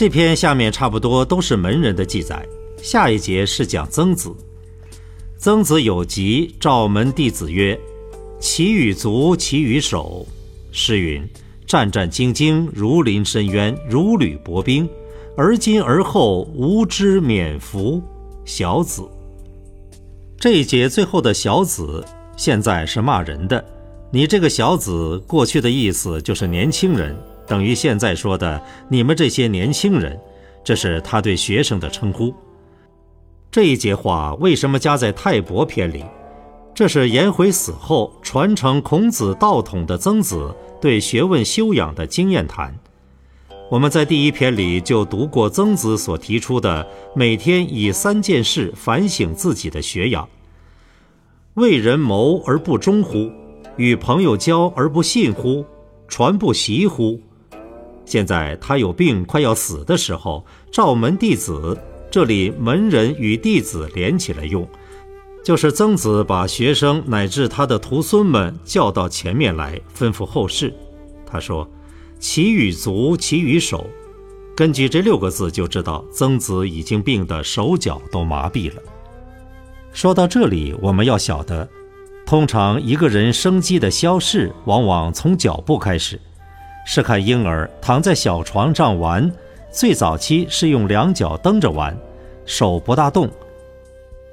这篇下面差不多都是门人的记载，下一节是讲曾子。曾子有疾，召门弟子曰：“其与足，其与手。”诗云：“战战兢兢，如临深渊，如履薄冰。而今而后，无知免服。”小子。这一节最后的小子，现在是骂人的。你这个小子，过去的意思就是年轻人。等于现在说的“你们这些年轻人”，这是他对学生的称呼。这一节话为什么加在《泰伯篇》里？这是颜回死后传承孔子道统的曾子对学问修养的经验谈。我们在第一篇里就读过曾子所提出的每天以三件事反省自己的学养：为人谋而不忠乎？与朋友交而不信乎？传不习乎？现在他有病快要死的时候，召门弟子，这里门人与弟子连起来用，就是曾子把学生乃至他的徒孙们叫到前面来，吩咐后事。他说：“其与足，其与手。”根据这六个字就知道曾子已经病得手脚都麻痹了。说到这里，我们要晓得，通常一个人生机的消逝，往往从脚部开始。是看婴儿躺在小床上玩，最早期是用两脚蹬着玩，手不大动。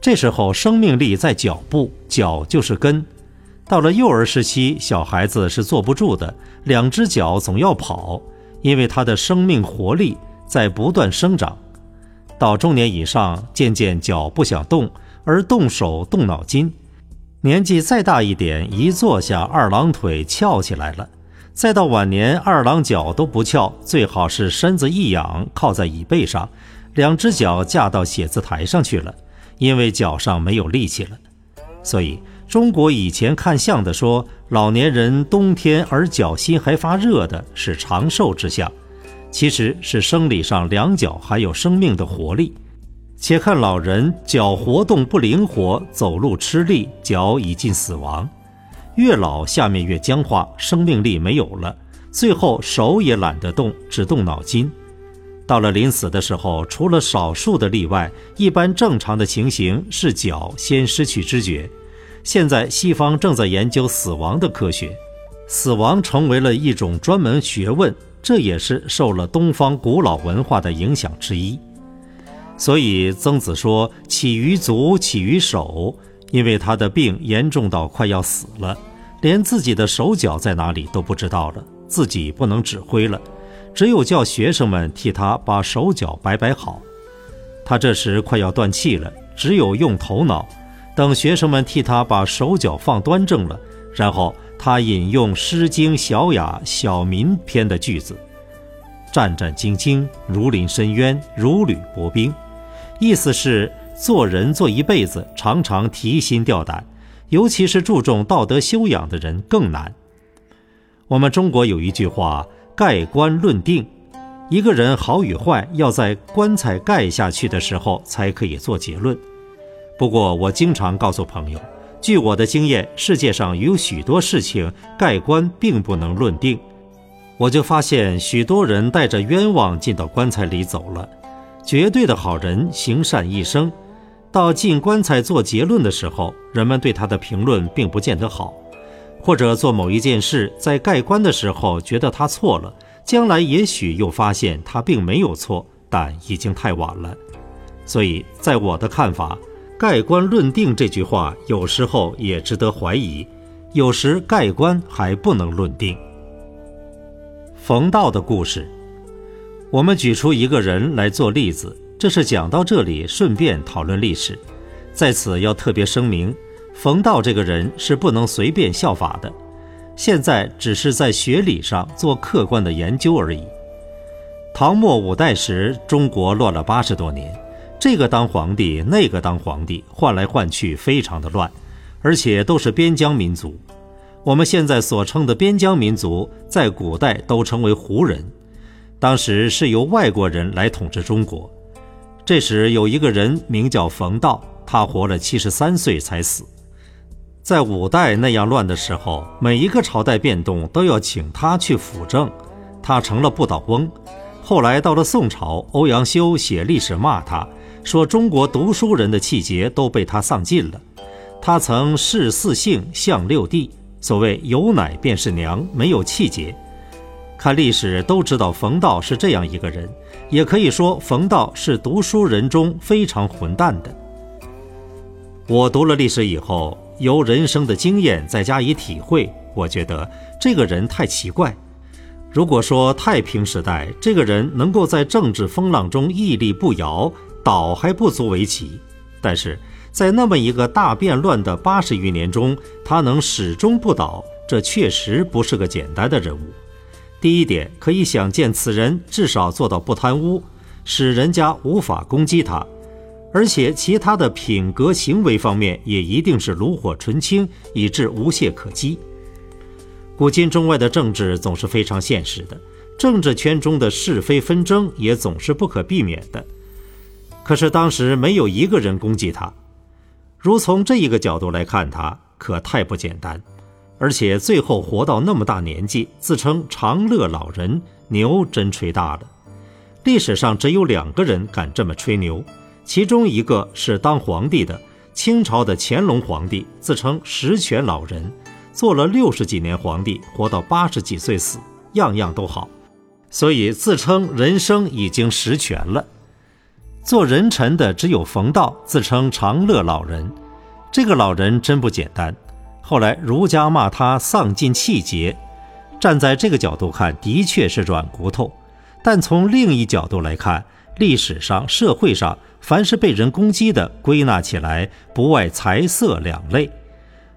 这时候生命力在脚部，脚就是根。到了幼儿时期，小孩子是坐不住的，两只脚总要跑，因为他的生命活力在不断生长。到中年以上，渐渐脚不想动，而动手动脑筋。年纪再大一点，一坐下，二郎腿翘起来了。再到晚年，二郎脚都不翘，最好是身子一仰，靠在椅背上，两只脚架到写字台上去了，因为脚上没有力气了。所以中国以前看相的说，老年人冬天而脚心还发热的是长寿之相，其实是生理上两脚还有生命的活力。且看老人脚活动不灵活，走路吃力，脚已近死亡。越老，下面越僵化，生命力没有了，最后手也懒得动，只动脑筋。到了临死的时候，除了少数的例外，一般正常的情形是脚先失去知觉。现在西方正在研究死亡的科学，死亡成为了一种专门学问，这也是受了东方古老文化的影响之一。所以曾子说：“起于足，起于手。”因为他的病严重到快要死了，连自己的手脚在哪里都不知道了，自己不能指挥了，只有叫学生们替他把手脚摆摆好。他这时快要断气了，只有用头脑，等学生们替他把手脚放端正了，然后他引用《诗经·小雅·小民》篇的句子：“战战兢兢，如临深渊，如履薄冰。”意思是。做人做一辈子，常常提心吊胆，尤其是注重道德修养的人更难。我们中国有一句话：“盖棺论定”，一个人好与坏要在棺材盖下去的时候才可以做结论。不过，我经常告诉朋友，据我的经验，世界上有许多事情盖棺并不能论定。我就发现，许多人带着冤枉进到棺材里走了，绝对的好人行善一生。到进棺材做结论的时候，人们对他的评论并不见得好，或者做某一件事，在盖棺的时候觉得他错了，将来也许又发现他并没有错，但已经太晚了。所以在我的看法，“盖棺论定”这句话有时候也值得怀疑，有时盖棺还不能论定。冯道的故事，我们举出一个人来做例子。这是讲到这里，顺便讨论历史。在此要特别声明，冯道这个人是不能随便效法的。现在只是在学理上做客观的研究而已。唐末五代时，中国乱了八十多年，这个当皇帝，那个当皇帝，换来换去，非常的乱，而且都是边疆民族。我们现在所称的边疆民族，在古代都称为胡人。当时是由外国人来统治中国。这时有一个人名叫冯道，他活了七十三岁才死。在五代那样乱的时候，每一个朝代变动都要请他去辅政，他成了不倒翁。后来到了宋朝，欧阳修写历史骂他，说中国读书人的气节都被他丧尽了。他曾视四姓，相六弟，所谓有奶便是娘，没有气节。看历史都知道冯道是这样一个人，也可以说冯道是读书人中非常混蛋的。我读了历史以后，由人生的经验再加以体会，我觉得这个人太奇怪。如果说太平时代这个人能够在政治风浪中屹立不摇，倒还不足为奇；但是在那么一个大变乱的八十余年中，他能始终不倒，这确实不是个简单的人物。第一点，可以想见，此人至少做到不贪污，使人家无法攻击他；而且其他的品格行为方面也一定是炉火纯青，以致无懈可击。古今中外的政治总是非常现实的，政治圈中的是非纷争也总是不可避免的。可是当时没有一个人攻击他，如从这一个角度来看，他可太不简单。而且最后活到那么大年纪，自称长乐老人，牛真吹大了。历史上只有两个人敢这么吹牛，其中一个是当皇帝的清朝的乾隆皇帝，自称十全老人。做了六十几年皇帝，活到八十几岁死，样样都好，所以自称人生已经十全了。做人臣的只有冯道，自称长乐老人。这个老人真不简单。后来儒家骂他丧尽气节，站在这个角度看，的确是软骨头。但从另一角度来看，历史上、社会上，凡是被人攻击的，归纳起来不外财色两类。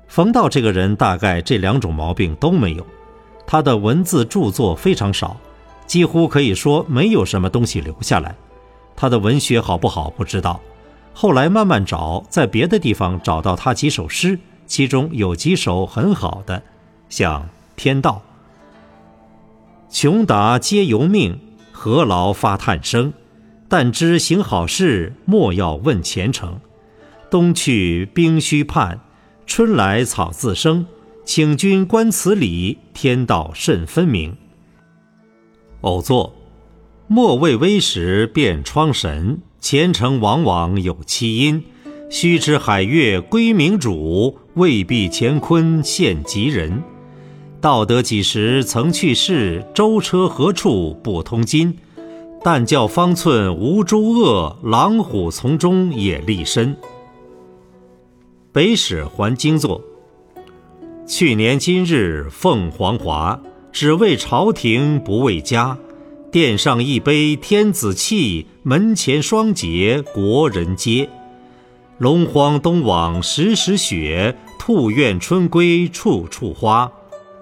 冯道这个人大概这两种毛病都没有，他的文字著作非常少，几乎可以说没有什么东西留下来。他的文学好不好不知道，后来慢慢找，在别的地方找到他几首诗，其中有几首很好的，像《天道》：“穷达皆由命，何劳发叹声？但知行好事，莫要问前程。冬去冰须盼。”春来草自生，请君观此理，天道甚分明。偶作：莫畏微时变窗神，前程往往有其因。须知海月归明主，未必乾坤陷吉人。道德几时曾去世？舟车何处不通津？但教方寸无诸恶，狼虎从中也立身。北史还经作。去年今日凤凰华，只为朝廷不为家。殿上一杯天子气，门前双节国人皆。龙荒东往时时雪，兔院春归处处花。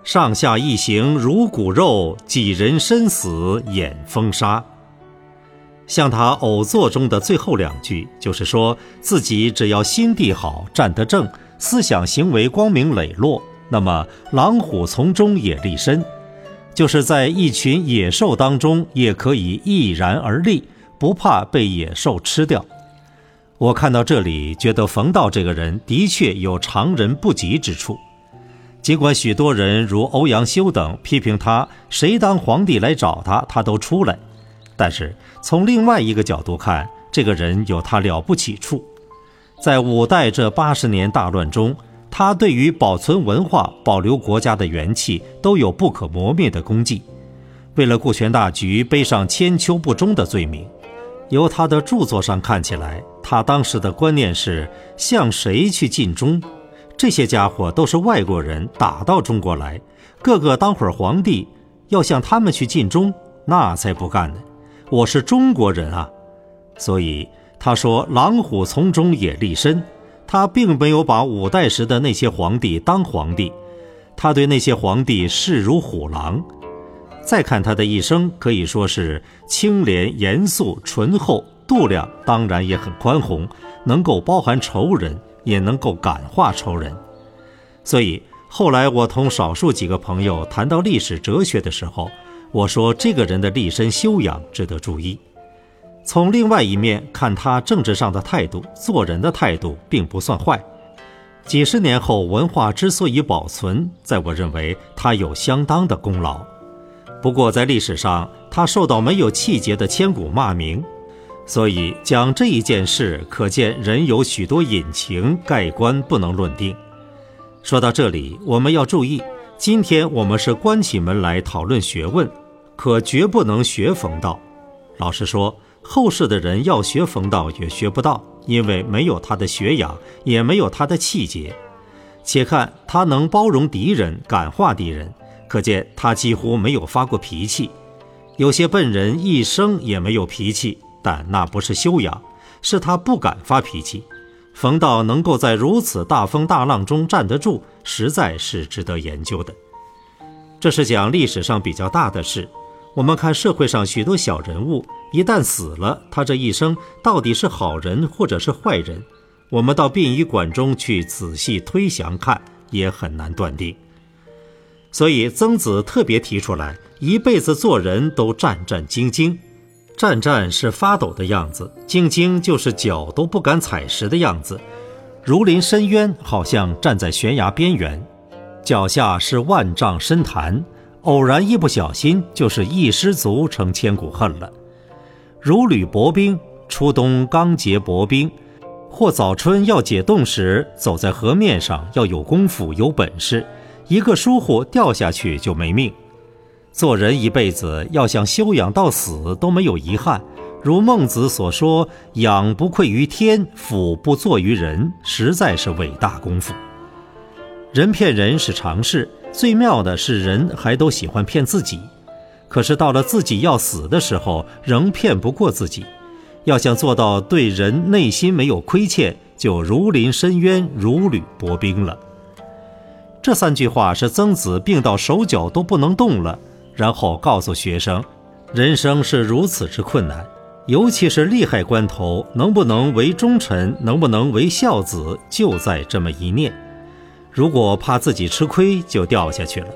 上下一行如骨肉，几人身死掩风沙。像他偶作中的最后两句，就是说自己只要心地好、站得正、思想行为光明磊落，那么狼虎从中也立身，就是在一群野兽当中也可以毅然而立，不怕被野兽吃掉。我看到这里，觉得冯道这个人的确有常人不及之处。尽管许多人如欧阳修等批评他，谁当皇帝来找他，他都出来。但是从另外一个角度看，这个人有他了不起处。在五代这八十年大乱中，他对于保存文化、保留国家的元气都有不可磨灭的功绩。为了顾全大局，背上千秋不忠的罪名。由他的著作上看起来，他当时的观念是向谁去尽忠？这些家伙都是外国人打到中国来，个个当会儿皇帝，要向他们去尽忠，那才不干呢。我是中国人啊，所以他说“狼虎从中也立身”，他并没有把五代时的那些皇帝当皇帝，他对那些皇帝视如虎狼。再看他的一生，可以说是清廉、严肃、醇厚，度量当然也很宽宏，能够包含仇人，也能够感化仇人。所以后来我同少数几个朋友谈到历史哲学的时候，我说这个人的立身修养值得注意。从另外一面看，他政治上的态度、做人的态度并不算坏。几十年后，文化之所以保存，在我认为他有相当的功劳。不过在历史上，他受到没有气节的千古骂名，所以讲这一件事，可见人有许多隐情，盖棺不能论定。说到这里，我们要注意，今天我们是关起门来讨论学问，可绝不能学冯道。老实说，后世的人要学冯道也学不到。因为没有他的学养，也没有他的气节。且看他能包容敌人，感化敌人，可见他几乎没有发过脾气。有些笨人一生也没有脾气，但那不是修养，是他不敢发脾气。冯道能够在如此大风大浪中站得住，实在是值得研究的。这是讲历史上比较大的事。我们看社会上许多小人物，一旦死了，他这一生到底是好人或者是坏人，我们到殡仪馆中去仔细推详看，也很难断定。所以曾子特别提出来，一辈子做人都战战兢兢，战战是发抖的样子，兢兢就是脚都不敢踩实的样子，如临深渊，好像站在悬崖边缘，脚下是万丈深潭。偶然一不小心，就是一失足成千古恨了。如履薄冰，初冬刚结薄冰，或早春要解冻时，走在河面上要有功夫有本事，一个疏忽掉下去就没命。做人一辈子要想修养到死都没有遗憾，如孟子所说：“养不愧于天，俯不作于人”，实在是伟大功夫。人骗人是常事。最妙的是，人还都喜欢骗自己，可是到了自己要死的时候，仍骗不过自己。要想做到对人内心没有亏欠，就如临深渊，如履薄冰了。这三句话是曾子病到手脚都不能动了，然后告诉学生：人生是如此之困难，尤其是利害关头，能不能为忠臣，能不能为孝子，就在这么一念。如果怕自己吃亏，就掉下去了。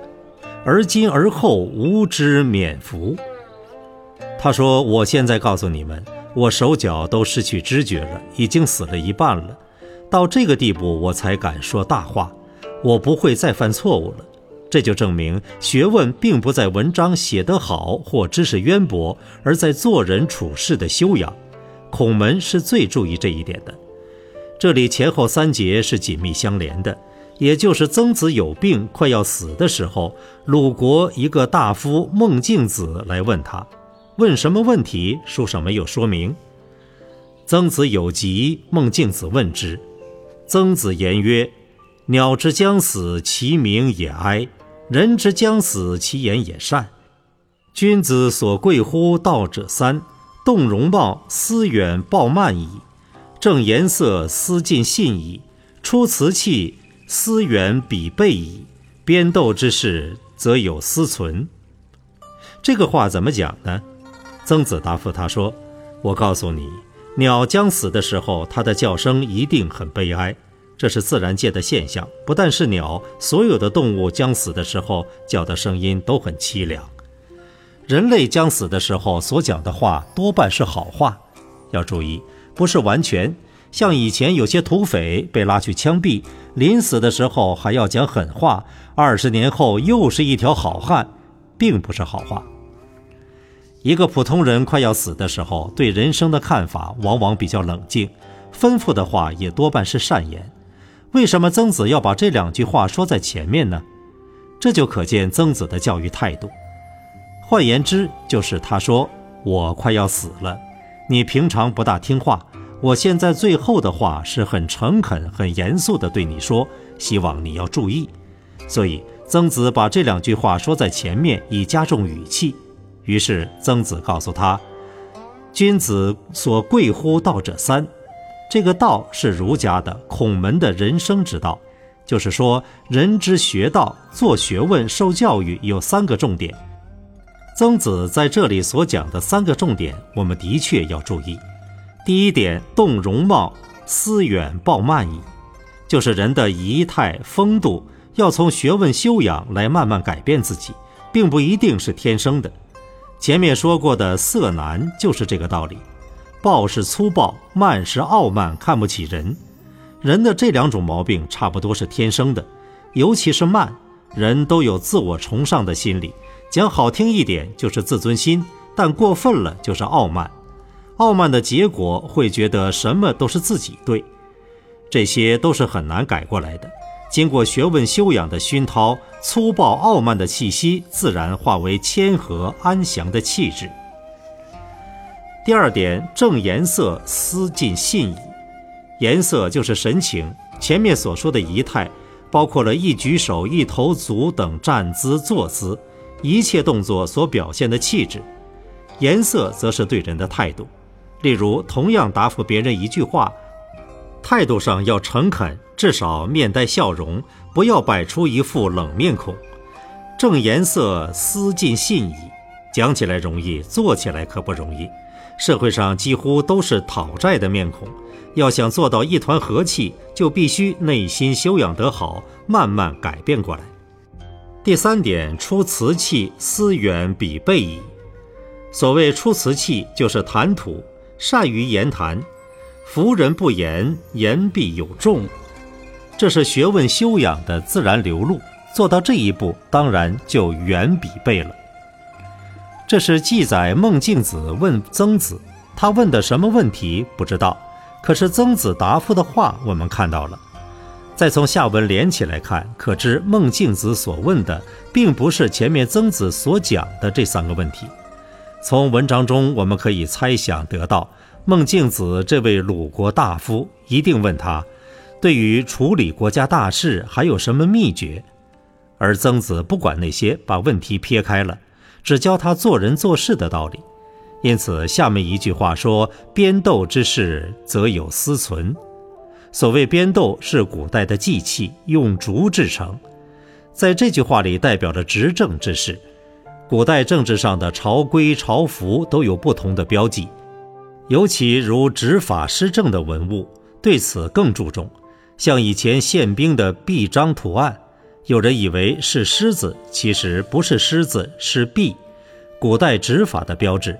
而今而后无知免福。他说：“我现在告诉你们，我手脚都失去知觉了，已经死了一半了。到这个地步，我才敢说大话。我不会再犯错误了。这就证明学问并不在文章写得好或知识渊博，而在做人处事的修养。孔门是最注意这一点的。这里前后三节是紧密相连的。”也就是曾子有病快要死的时候，鲁国一个大夫孟敬子来问他，问什么问题？书上没有说明。曾子有疾，孟敬子问之，曾子言曰：“鸟之将死，其鸣也哀；人之将死，其言也善。君子所贵乎道者三：动容貌，思远暴慢矣；正颜色，思近信矣；出辞器。”思远鄙备矣，边斗之事，则有思存。这个话怎么讲呢？曾子答复他说：“我告诉你，鸟将死的时候，它的叫声一定很悲哀，这是自然界的现象。不但是鸟，所有的动物将死的时候叫的声音都很凄凉。人类将死的时候所讲的话多半是好话，要注意，不是完全。”像以前有些土匪被拉去枪毙，临死的时候还要讲狠话，二十年后又是一条好汉，并不是好话。一个普通人快要死的时候，对人生的看法往往比较冷静，吩咐的话也多半是善言。为什么曾子要把这两句话说在前面呢？这就可见曾子的教育态度。换言之，就是他说：“我快要死了，你平常不大听话。”我现在最后的话是很诚恳、很严肃地对你说，希望你要注意。所以曾子把这两句话说在前面，以加重语气。于是曾子告诉他：“君子所贵乎道者三，这个道是儒家的孔门的人生之道，就是说人之学道、做学问、受教育有三个重点。曾子在这里所讲的三个重点，我们的确要注意。第一点，动容貌，思远抱慢矣，就是人的仪态风度要从学问修养来慢慢改变自己，并不一定是天生的。前面说过的色难就是这个道理。暴是粗暴，慢是傲慢，看不起人。人的这两种毛病差不多是天生的，尤其是慢，人都有自我崇尚的心理。讲好听一点就是自尊心，但过分了就是傲慢。傲慢的结果会觉得什么都是自己对，这些都是很难改过来的。经过学问修养的熏陶，粗暴傲慢的气息自然化为谦和安详的气质。第二点，正颜色，思尽信矣。颜色就是神情，前面所说的仪态，包括了一举手、一投足等站姿、坐姿，一切动作所表现的气质。颜色则是对人的态度。例如，同样答复别人一句话，态度上要诚恳，至少面带笑容，不要摆出一副冷面孔。正颜色，思尽信矣。讲起来容易，做起来可不容易。社会上几乎都是讨债的面孔，要想做到一团和气，就必须内心修养得好，慢慢改变过来。第三点，出瓷器，思远比备矣。所谓出瓷器，就是谈吐，善于言谈。服人不言，言必有重。这是学问修养的自然流露。做到这一步，当然就远比备了。这是记载孟敬子问曾子，他问的什么问题不知道，可是曾子答复的话我们看到了。再从下文连起来看，可知孟敬子所问的并不是前面曾子所讲的这三个问题。从文章中我们可以猜想得到，孟敬子这位鲁国大夫一定问他，对于处理国家大事还有什么秘诀？而曾子不管那些，把问题撇开了。只教他做人做事的道理，因此下面一句话说：“编斗之事，则有私存。”所谓编斗是古代的祭器，用竹制成，在这句话里代表着执政之事。古代政治上的朝规朝服都有不同的标记，尤其如执法施政的文物，对此更注重。像以前宪兵的臂章图案。有人以为是狮子，其实不是狮子，是跸，古代执法的标志。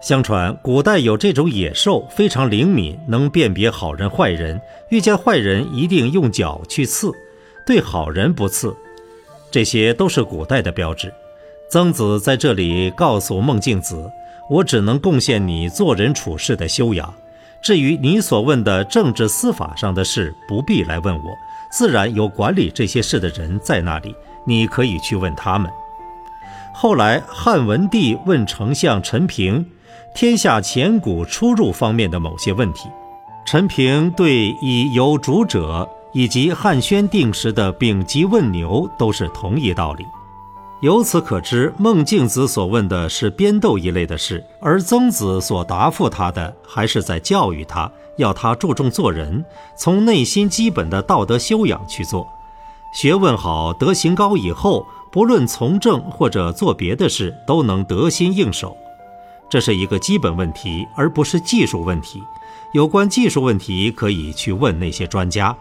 相传古代有这种野兽，非常灵敏，能辨别好人坏人。遇见坏人，一定用脚去刺，对好人不刺。这些都是古代的标志。曾子在这里告诉孟敬子：“我只能贡献你做人处事的修养，至于你所问的政治司法上的事，不必来问我。”自然有管理这些事的人在那里，你可以去问他们。后来汉文帝问丞相陈平，天下钱谷出入方面的某些问题，陈平对以有主者以及汉宣定时的丙吉问牛都是同一道理。由此可知，孟敬子所问的是编斗一类的事，而曾子所答复他的，还是在教育他，要他注重做人，从内心基本的道德修养去做。学问好、德行高以后，不论从政或者做别的事，都能得心应手。这是一个基本问题，而不是技术问题。有关技术问题，可以去问那些专家。